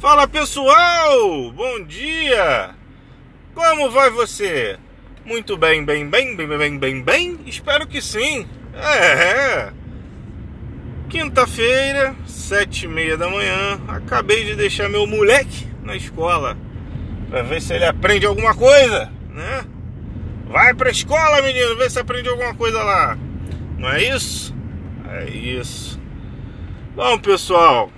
Fala pessoal, bom dia! Como vai você? Muito bem, bem, bem, bem, bem, bem, bem? Espero que sim. É. Quinta-feira, sete e meia da manhã. Acabei de deixar meu moleque na escola para ver se ele aprende alguma coisa, né? Vai pra escola, menino, ver se aprende alguma coisa lá. Não é isso? É isso. Bom, pessoal,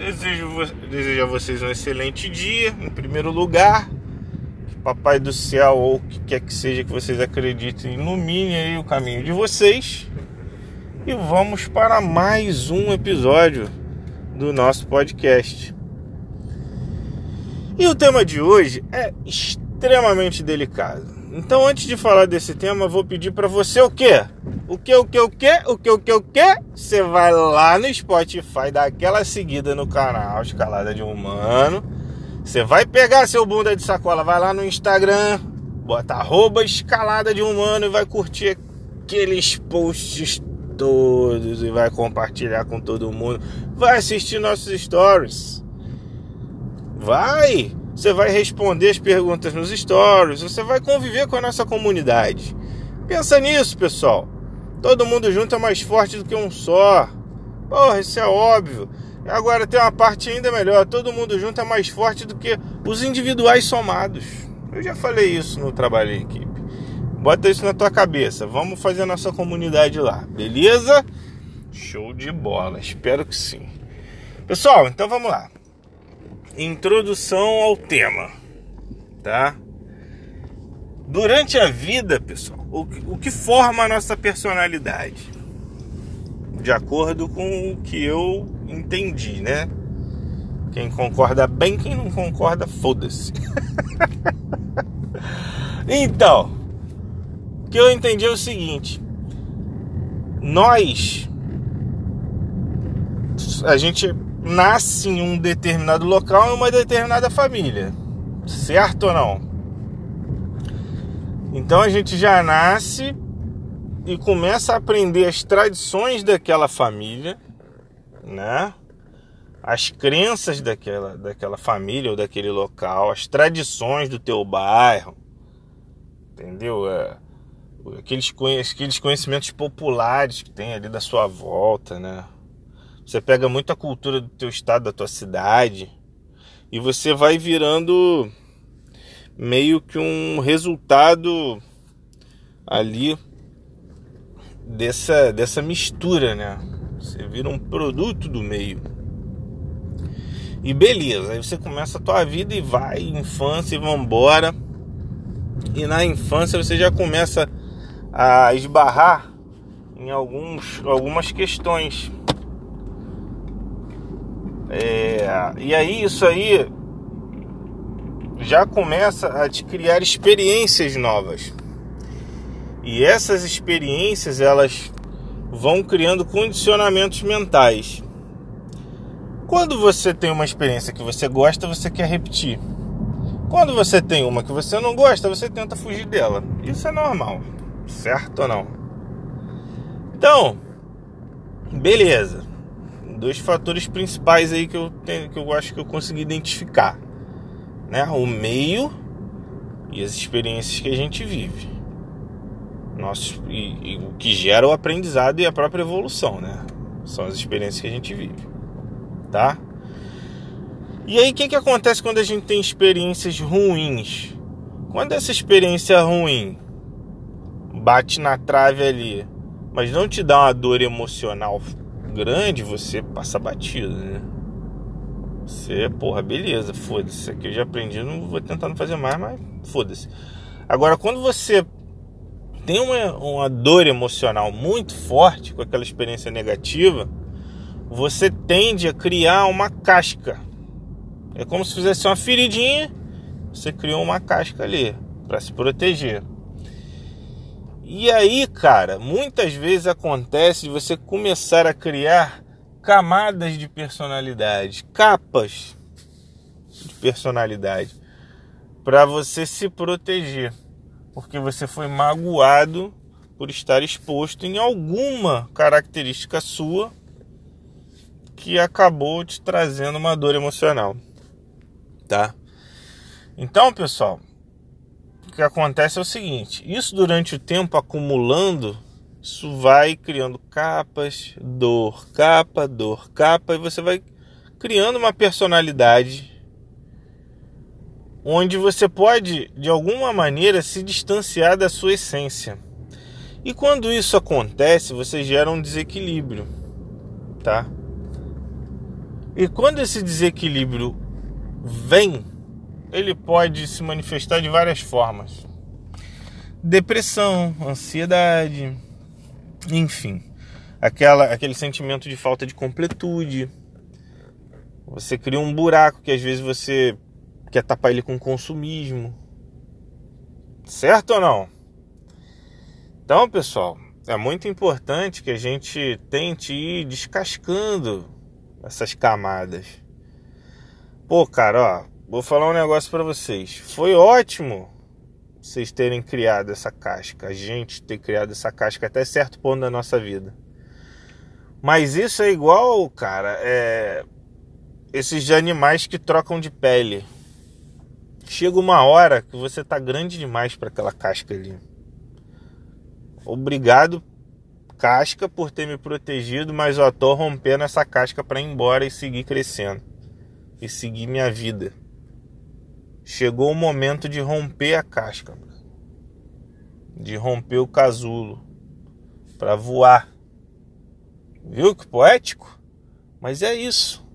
desejo, desejo a vocês um excelente dia, em primeiro lugar. Que Papai do céu, ou o que quer que seja que vocês acreditem, ilumine aí o caminho de vocês. E vamos para mais um episódio do nosso podcast. E o tema de hoje é extremamente delicado. Então, antes de falar desse tema, vou pedir para você o quê? O que, o que, o que, o que, o que, o que? Você vai lá no Spotify, dá aquela seguida no canal Escalada de Humano. Você vai pegar seu bunda de sacola, vai lá no Instagram, bota arroba Escalada de Humano e vai curtir aqueles posts todos e vai compartilhar com todo mundo. Vai assistir nossos stories. Vai! Você vai responder as perguntas nos stories, você vai conviver com a nossa comunidade. Pensa nisso, pessoal. Todo mundo junto é mais forte do que um só. Porra, isso é óbvio. Agora tem uma parte ainda melhor: todo mundo junto é mais forte do que os individuais somados. Eu já falei isso no trabalho em equipe. Bota isso na tua cabeça. Vamos fazer a nossa comunidade lá, beleza? Show de bola, espero que sim. Pessoal, então vamos lá. Introdução ao tema, tá? Durante a vida, pessoal, o que, o que forma a nossa personalidade? De acordo com o que eu entendi, né? Quem concorda bem, quem não concorda, foda-se. então, o que eu entendi é o seguinte: nós, a gente nasce em um determinado local, em uma determinada família, certo ou não? Então a gente já nasce e começa a aprender as tradições daquela família, né? As crenças daquela, daquela família ou daquele local, as tradições do teu bairro, entendeu? É, aqueles, aqueles conhecimentos populares que tem ali da sua volta, né? Você pega muita cultura do teu estado, da tua cidade, e você vai virando meio que um resultado ali dessa, dessa mistura, né? Você vira um produto do meio. E beleza, aí você começa a tua vida e vai, infância e vambora. E na infância você já começa a esbarrar em alguns, algumas questões é, e aí isso aí já começa a te criar experiências novas. E essas experiências elas vão criando condicionamentos mentais. Quando você tem uma experiência que você gosta, você quer repetir. Quando você tem uma que você não gosta, você tenta fugir dela. Isso é normal, certo ou não? Então, beleza dois fatores principais aí que eu tenho, que eu acho que eu consegui identificar, né? O meio e as experiências que a gente vive. Nosso, e, e o que gera o aprendizado e a própria evolução, né? São as experiências que a gente vive, tá? E aí, o que, que acontece quando a gente tem experiências ruins? Quando essa experiência ruim bate na trave ali, mas não te dá uma dor emocional grande, você passa batido, né? Você, porra, beleza, foda-se. Isso aqui eu já aprendi, não vou tentar não fazer mais, mas foda-se. Agora, quando você tem uma, uma dor emocional muito forte com aquela experiência negativa, você tende a criar uma casca. É como se fizesse uma feridinha, você criou uma casca ali para se proteger. E aí, cara, muitas vezes acontece de você começar a criar camadas de personalidade, capas de personalidade, para você se proteger, porque você foi magoado por estar exposto em alguma característica sua que acabou te trazendo uma dor emocional, tá? Então, pessoal, o que acontece é o seguinte: isso durante o tempo acumulando, isso vai criando capas, dor, capa, dor, capa, e você vai criando uma personalidade onde você pode, de alguma maneira, se distanciar da sua essência. E quando isso acontece, você gera um desequilíbrio, tá? E quando esse desequilíbrio vem, ele pode se manifestar de várias formas. Depressão, ansiedade, enfim, aquela, aquele sentimento de falta de completude. Você cria um buraco que às vezes você quer tapar ele com consumismo. Certo ou não? Então, pessoal, é muito importante que a gente tente ir descascando essas camadas. Pô, cara, ó, vou falar um negócio para vocês. Foi ótimo vocês terem criado essa casca, a gente ter criado essa casca até certo ponto da nossa vida. Mas isso é igual, cara, é esses animais que trocam de pele. Chega uma hora que você tá grande demais para aquela casca ali. Obrigado, casca, por ter me protegido, mas eu tô rompendo essa casca para ir embora e seguir crescendo e seguir minha vida. Chegou o momento de romper a casca, de romper o casulo para voar. Viu que poético? Mas é isso.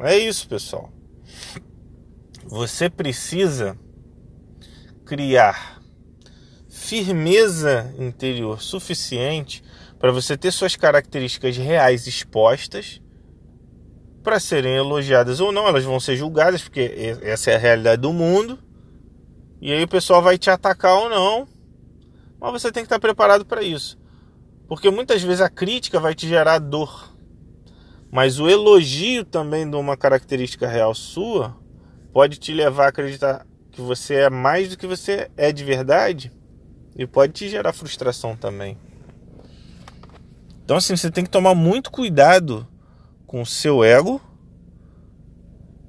É isso, pessoal. Você precisa criar firmeza interior suficiente para você ter suas características reais expostas para serem elogiadas ou não, elas vão ser julgadas, porque essa é a realidade do mundo. E aí o pessoal vai te atacar ou não. Mas você tem que estar preparado para isso. Porque muitas vezes a crítica vai te gerar dor. Mas o elogio também de uma característica real sua pode te levar a acreditar que você é mais do que você é de verdade e pode te gerar frustração também. Então, assim, você tem que tomar muito cuidado com o seu ego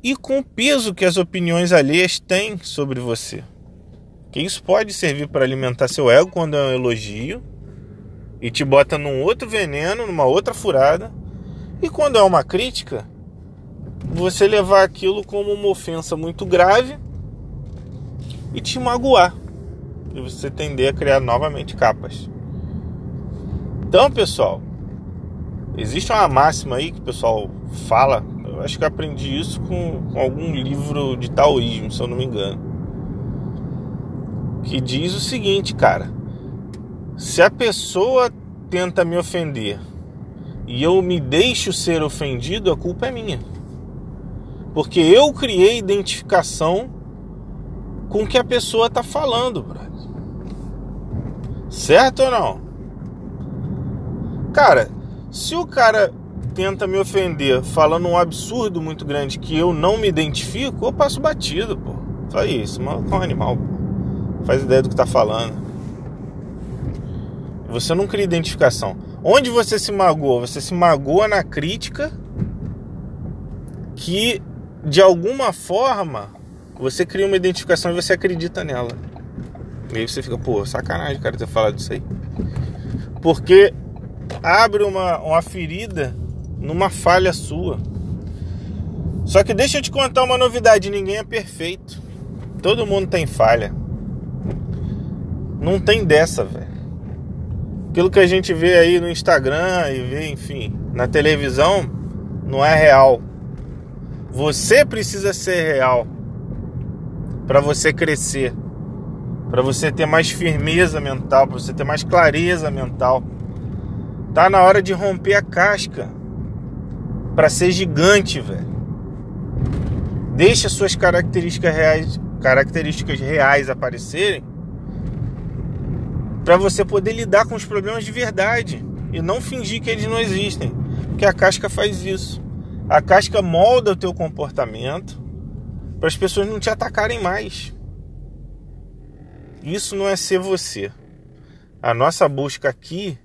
e com o peso que as opiniões alheias têm sobre você. Que isso pode servir para alimentar seu ego quando é um elogio e te bota num outro veneno, numa outra furada. E quando é uma crítica, você levar aquilo como uma ofensa muito grave e te magoar e você tender a criar novamente capas. Então, pessoal, existe uma máxima aí que o pessoal fala. Eu acho que aprendi isso com, com algum livro de taoísmo, se eu não me engano. Que diz o seguinte, cara: se a pessoa tenta me ofender e eu me deixo ser ofendido, a culpa é minha. Porque eu criei identificação com o que a pessoa está falando, brother. Certo ou não? Cara, se o cara tenta me ofender falando um absurdo muito grande que eu não me identifico, eu passo batido, pô. Só isso, mano, é um animal, pô. Faz ideia do que tá falando. Você não cria identificação. Onde você se magoa? Você se magoa na crítica que de alguma forma você cria uma identificação e você acredita nela. E aí você fica, pô, sacanagem, cara, ter falado isso aí. Porque abre uma, uma ferida numa falha sua. Só que deixa eu te contar uma novidade: ninguém é perfeito. Todo mundo tem falha. Não tem dessa, velho. Aquilo que a gente vê aí no Instagram e vê, enfim, na televisão, não é real. Você precisa ser real para você crescer para você ter mais firmeza mental, para você ter mais clareza mental. Tá na hora de romper a casca para ser gigante, velho. Deixa suas características reais, características reais aparecerem para você poder lidar com os problemas de verdade e não fingir que eles não existem, porque a casca faz isso. A casca molda o teu comportamento para as pessoas não te atacarem mais. Isso não é ser você. A nossa busca aqui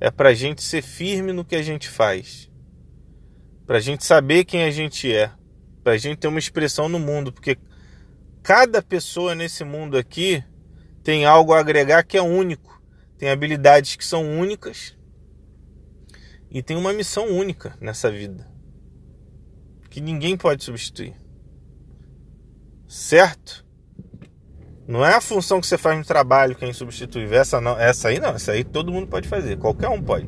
é para a gente ser firme no que a gente faz. para a gente saber quem a gente é, para a gente ter uma expressão no mundo, porque cada pessoa nesse mundo aqui tem algo a agregar que é único, tem habilidades que são únicas e tem uma missão única nessa vida que ninguém pode substituir. Certo? Não é a função que você faz no trabalho que é insubstituível. Essa, não, essa aí não, essa aí todo mundo pode fazer, qualquer um pode.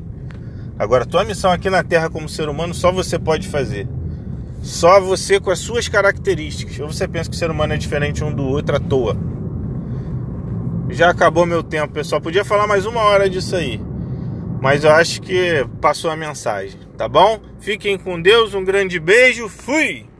Agora, tua missão aqui na Terra como ser humano, só você pode fazer. Só você com as suas características. Ou você pensa que o ser humano é diferente um do outro à toa. Já acabou meu tempo, pessoal. Podia falar mais uma hora disso aí. Mas eu acho que passou a mensagem, tá bom? Fiquem com Deus, um grande beijo, fui!